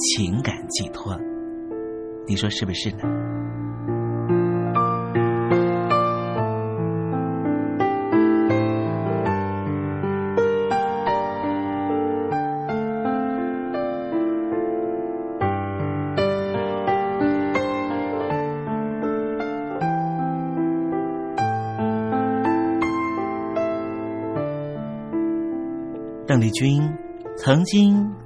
情感寄托，你说是不是呢？邓丽君。曾经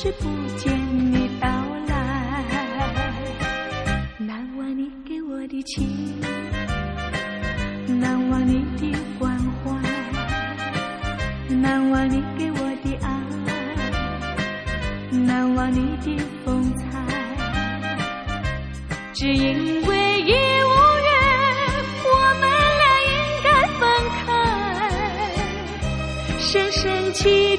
是不见你到来难忘你给我的情难忘你的关怀难忘你给我的爱难忘你的风采只因为已无缘我们俩应该分开。深深记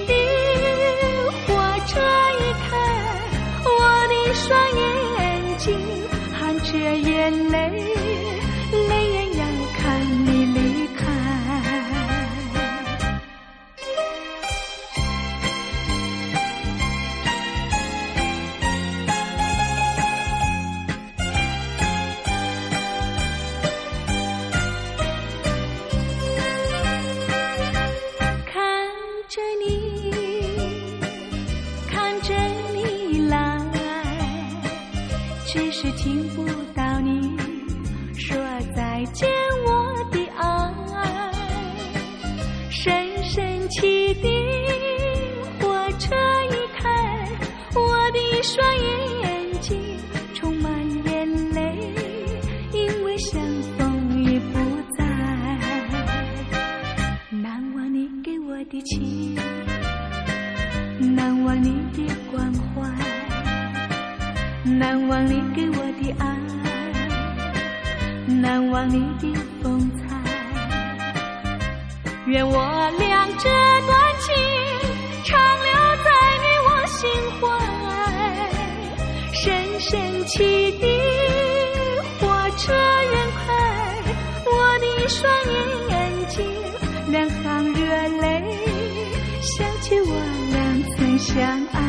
愿我俩这段情长留在你我心怀，深深汽的火车远快，我的一双眼睛，两行热泪，想起我俩曾相爱。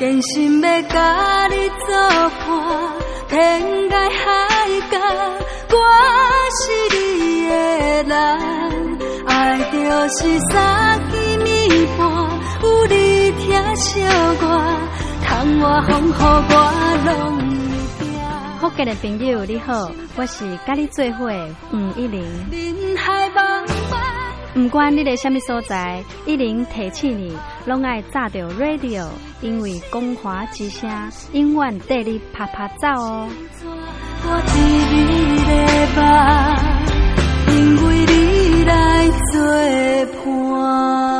真心要甲你作伴，天涯海角，我是你的人。爱就是三更暝半，有你疼惜我，窗外风雨我拢会惊。福建的朋友你好，我是甲你做伙吴一玲。人海茫茫。不管你在什么所在，一零提起你，拢爱炸着 radio，因为光华之声永远带你啪啪走哦。我你因为你来做伴。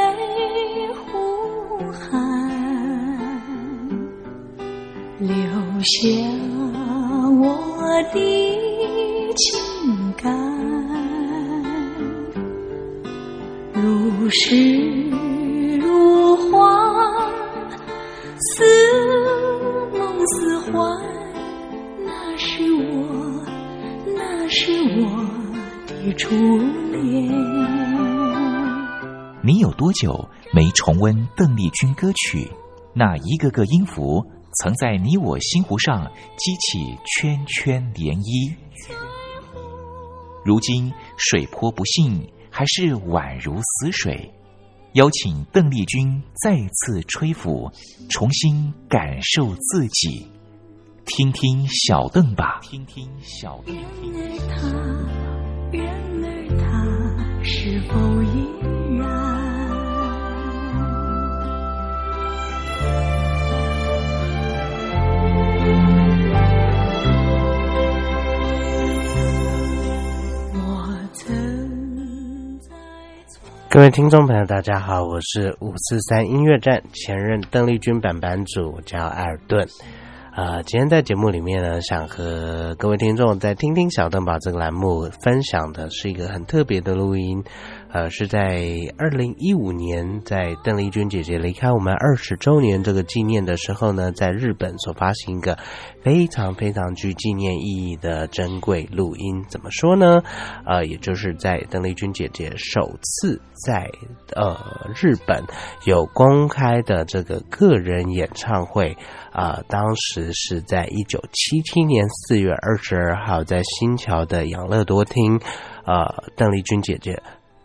留下我的情感，如诗如画，似梦似幻，那是我，那是我的。初恋。你有多久没重温邓丽君歌曲？那一个个音符曾在你我心湖上激起圈圈涟漪。如今水波不兴，还是宛如死水。邀请邓丽君再次吹拂，重新感受自己。听听小邓吧，听听小邓。然而他是否依然？各位听众朋友，大家好，我是五四三音乐站前任邓丽君版版主，叫艾尔顿。呃，今天在节目里面呢，想和各位听众在听听小邓宝这个栏目分享的是一个很特别的录音。呃，是在二零一五年，在邓丽君姐姐离开我们二十周年这个纪念的时候呢，在日本所发行一个非常非常具纪念意义的珍贵录音。怎么说呢？呃，也就是在邓丽君姐姐首次在呃日本有公开的这个个人演唱会啊，当时是在一九七七年四月二十二号，在新桥的养乐多厅，呃，邓丽君姐姐。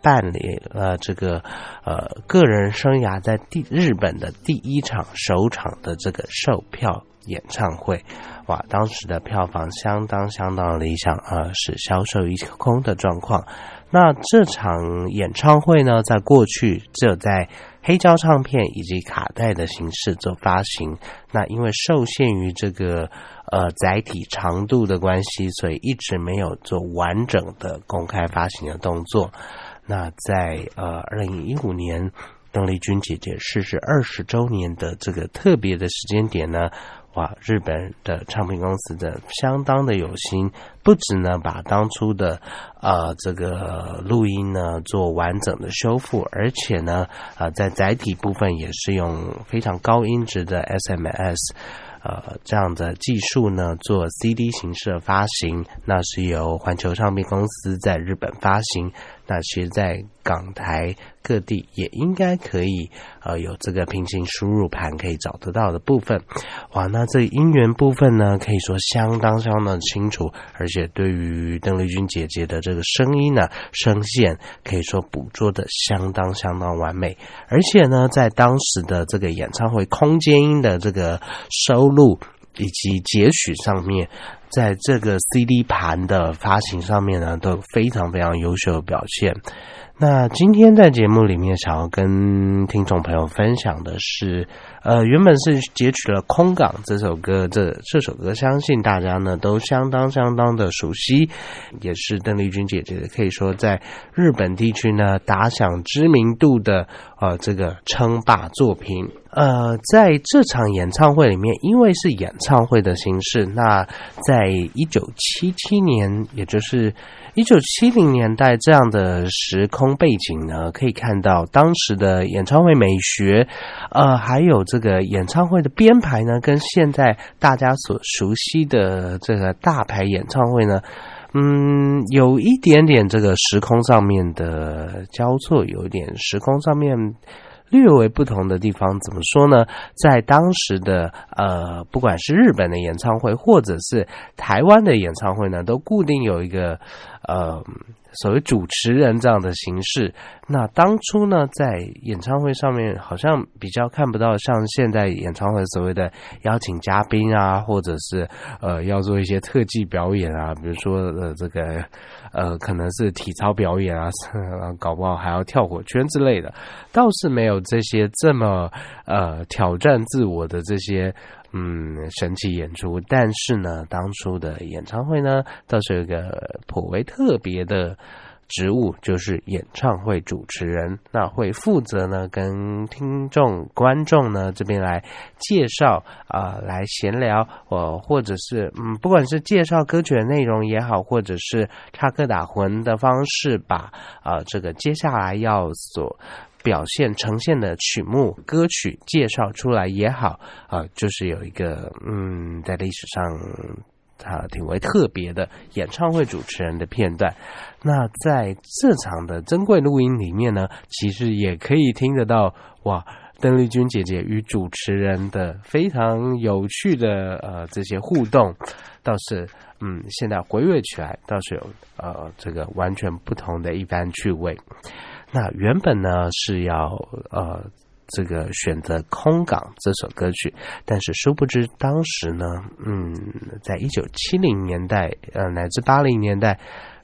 办理了这个呃个人生涯在第日本的第一场首场的这个售票演唱会，哇，当时的票房相当相当理想啊，是销售一空的状况。那这场演唱会呢，在过去只有在黑胶唱片以及卡带的形式做发行，那因为受限于这个呃载体长度的关系，所以一直没有做完整的公开发行的动作。那在呃二零一五年，邓丽君姐姐逝世二十周年的这个特别的时间点呢，哇，日本的唱片公司的相当的有心，不止呢把当初的呃这个录音呢做完整的修复，而且呢啊在载体部分也是用非常高音质的 SMS。呃，这样的技术呢，做 CD 形式的发行，那是由环球唱片公司在日本发行。那其实，在港台各地也应该可以，呃，有这个平行输入盘可以找得到的部分。哇，那这音源部分呢，可以说相当相当清楚，而且对于邓丽君姐姐的这个声音呢，声线可以说捕捉的相当相当完美。而且呢，在当时的这个演唱会空间音的这个收录以及截取上面。在这个 CD 盘的发行上面呢，都非常非常优秀的表现。那今天在节目里面，想要跟听众朋友分享的是，呃，原本是截取了《空港》这首歌，这这首歌相信大家呢都相当相当的熟悉，也是邓丽君姐姐可以说在日本地区呢打响知名度的呃这个称霸作品。呃，在这场演唱会里面，因为是演唱会的形式，那在一九七七年，也就是一九七零年代这样的时空背景呢，可以看到当时的演唱会美学，呃，还有这个演唱会的编排呢，跟现在大家所熟悉的这个大牌演唱会呢，嗯，有一点点这个时空上面的交错，有一点时空上面。略微不同的地方怎么说呢？在当时的呃，不管是日本的演唱会，或者是台湾的演唱会呢，都固定有一个呃。所谓主持人这样的形式，那当初呢，在演唱会上面好像比较看不到像现在演唱会所谓的邀请嘉宾啊，或者是呃要做一些特技表演啊，比如说呃这个呃可能是体操表演啊，搞不好还要跳火圈之类的，倒是没有这些这么呃挑战自我的这些。嗯，神奇演出，但是呢，当初的演唱会呢，倒是有一个颇为特别的职务，就是演唱会主持人。那会负责呢，跟听众、观众呢这边来介绍啊，来闲聊，呃，或者是嗯，不管是介绍歌曲的内容也好，或者是插科打诨的方式，把啊这个接下来要所。表现呈现的曲目歌曲介绍出来也好啊，就是有一个嗯，在历史上啊挺为特别的演唱会主持人的片段。那在这场的珍贵录音里面呢，其实也可以听得到哇，邓丽君姐姐与主持人的非常有趣的呃这些互动，倒是嗯，现在回味起来倒是有呃这个完全不同的一番趣味。那原本呢是要呃这个选择《空港》这首歌曲，但是殊不知当时呢，嗯，在一九七零年代呃乃至八零年代，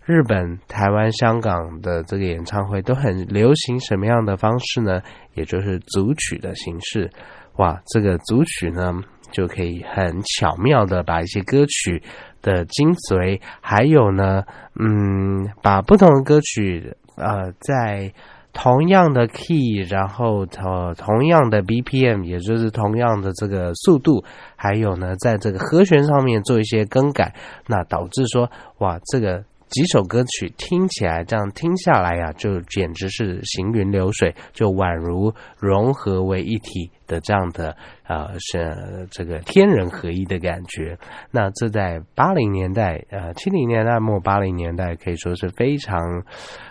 日本、台湾、香港的这个演唱会都很流行什么样的方式呢？也就是组曲的形式。哇，这个组曲呢就可以很巧妙的把一些歌曲的精髓，还有呢，嗯，把不同的歌曲。呃，在同样的 key，然后同同样的 BPM，也就是同样的这个速度，还有呢，在这个和弦上面做一些更改，那导致说，哇，这个几首歌曲听起来，这样听下来呀，就简直是行云流水，就宛如融合为一体的这样的呃，是这个天人合一的感觉。那这在八零年代、呃七零年代末、八零年代可以说是非常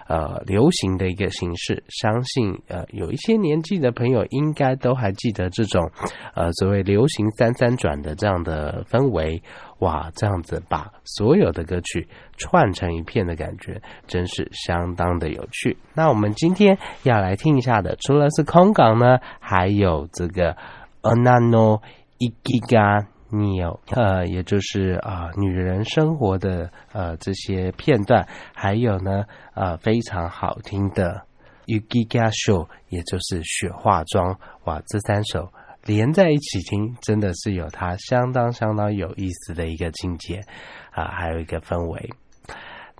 呃流行的一个形式。相信呃有一些年纪的朋友应该都还记得这种呃所谓流行三三转的这样的氛围。哇，这样子把所有的歌曲串成一片的感觉，真是相当的有趣。那我们今天要来听一下的，除了是空港呢，还有这个 Anano Ikiga Neo，呃，也就是啊女人生活的呃这些片段，还有呢呃非常好听的 Ugiga Show，也就是雪化妆。哇，这三首。连在一起听，真的是有它相当相当有意思的一个境界啊，还有一个氛围。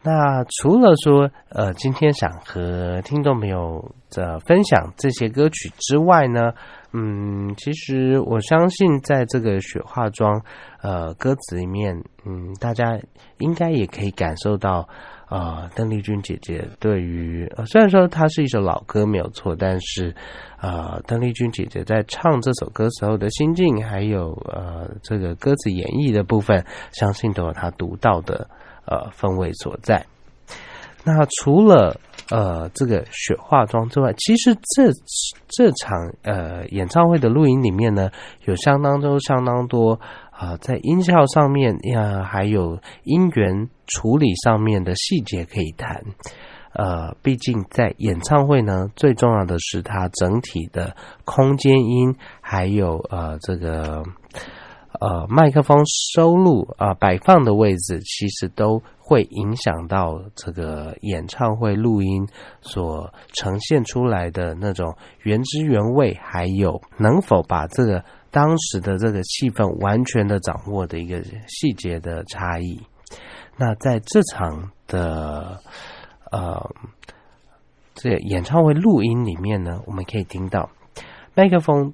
那除了说，呃，今天想和听众朋友的分享这些歌曲之外呢，嗯，其实我相信在这个雪化妆呃歌词里面，嗯，大家应该也可以感受到。啊，邓丽君姐姐对于，虽然说它是一首老歌没有错，但是啊，邓丽君姐姐在唱这首歌时候的心境，还有呃这个歌词演绎的部分，相信都有她独到的呃风味所在。那除了呃这个雪化妆之外，其实这这场呃演唱会的录音里面呢，有相当多相当多。啊，在音效上面呀，还有音源处理上面的细节可以谈。呃，毕竟在演唱会呢，最重要的是它整体的空间音，还有呃这个呃麦克风收录啊摆放的位置，其实都会影响到这个演唱会录音所呈现出来的那种原汁原味，还有能否把这个。当时的这个气氛完全的掌握的一个细节的差异。那在这场的呃这演唱会录音里面呢，我们可以听到麦克风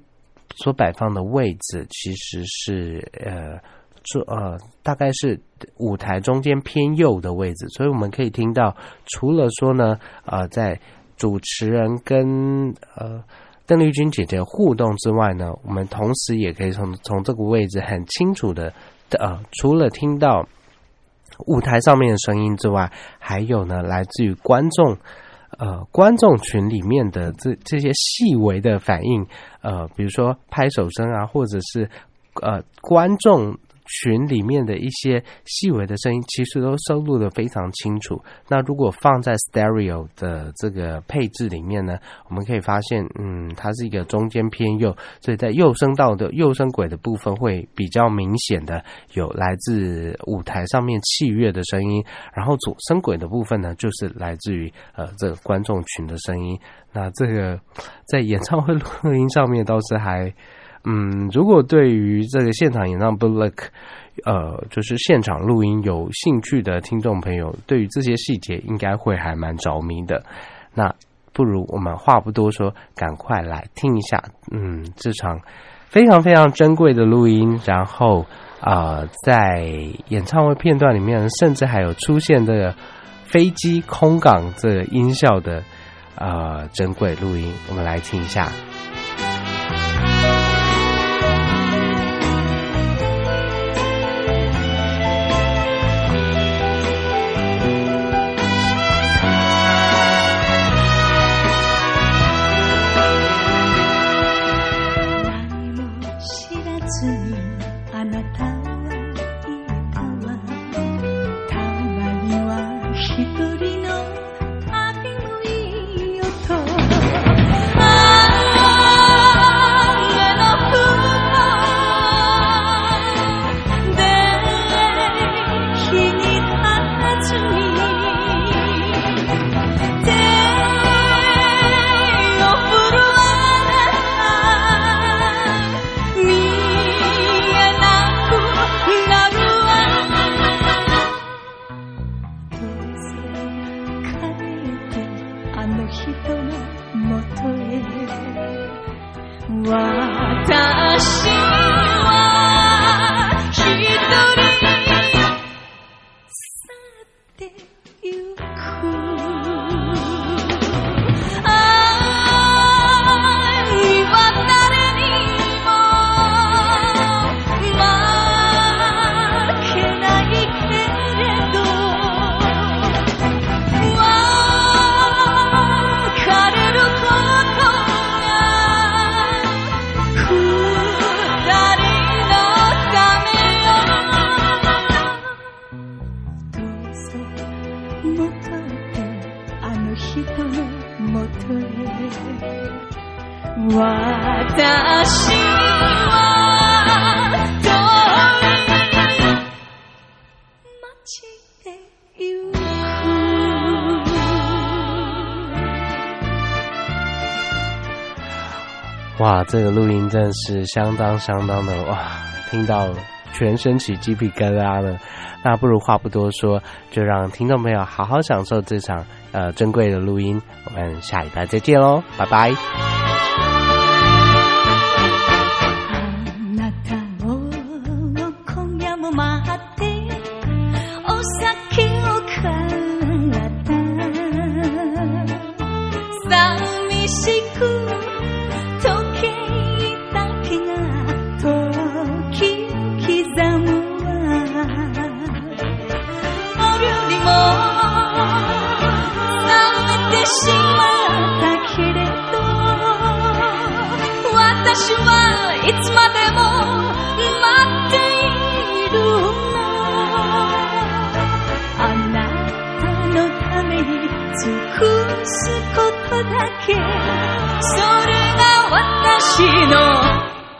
所摆放的位置其实是呃这呃大概是舞台中间偏右的位置，所以我们可以听到，除了说呢呃在主持人跟呃。邓丽君姐姐互动之外呢，我们同时也可以从从这个位置很清楚的，呃，除了听到舞台上面的声音之外，还有呢，来自于观众，呃，观众群里面的这这些细微的反应，呃，比如说拍手声啊，或者是呃观众。群里面的一些细微的声音，其实都收录的非常清楚。那如果放在 stereo 的这个配置里面呢，我们可以发现，嗯，它是一个中间偏右，所以在右声道的右声轨的部分会比较明显的有来自舞台上面器乐的声音，然后左声轨的部分呢，就是来自于呃这个观众群的声音。那这个在演唱会录音上面倒是还。嗯，如果对于这个现场演唱 Bullock 呃，就是现场录音有兴趣的听众朋友，对于这些细节应该会还蛮着迷的。那不如我们话不多说，赶快来听一下，嗯，这场非常非常珍贵的录音。然后啊，在演唱会片段里面，甚至还有出现这个飞机空港这个音效的啊珍贵录音，我们来听一下。の人のもとへ。私哇，这个录音真是相当相当的哇，听到全身起鸡皮疙瘩的。那不如话不多说，就让听众朋友好好享受这场呃珍贵的录音。我们下一拜再见喽，拜拜。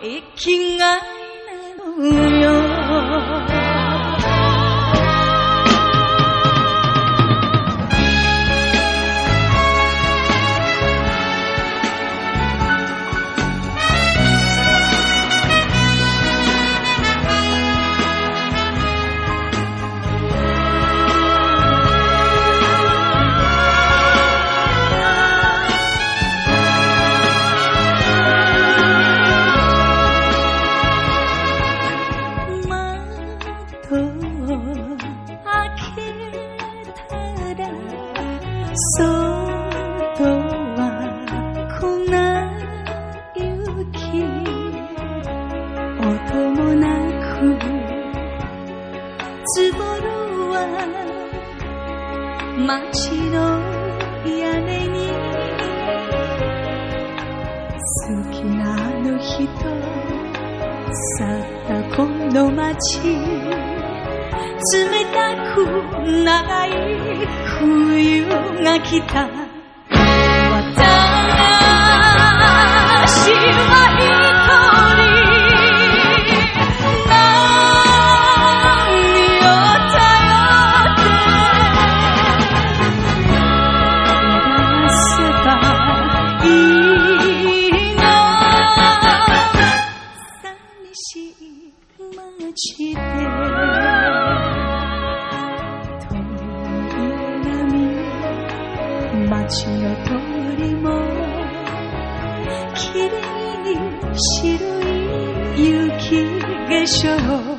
生きが 街の屋根に好きなあの人去ったこの街冷たく長い冬が来た。街の通りも綺麗に白い雪化粧。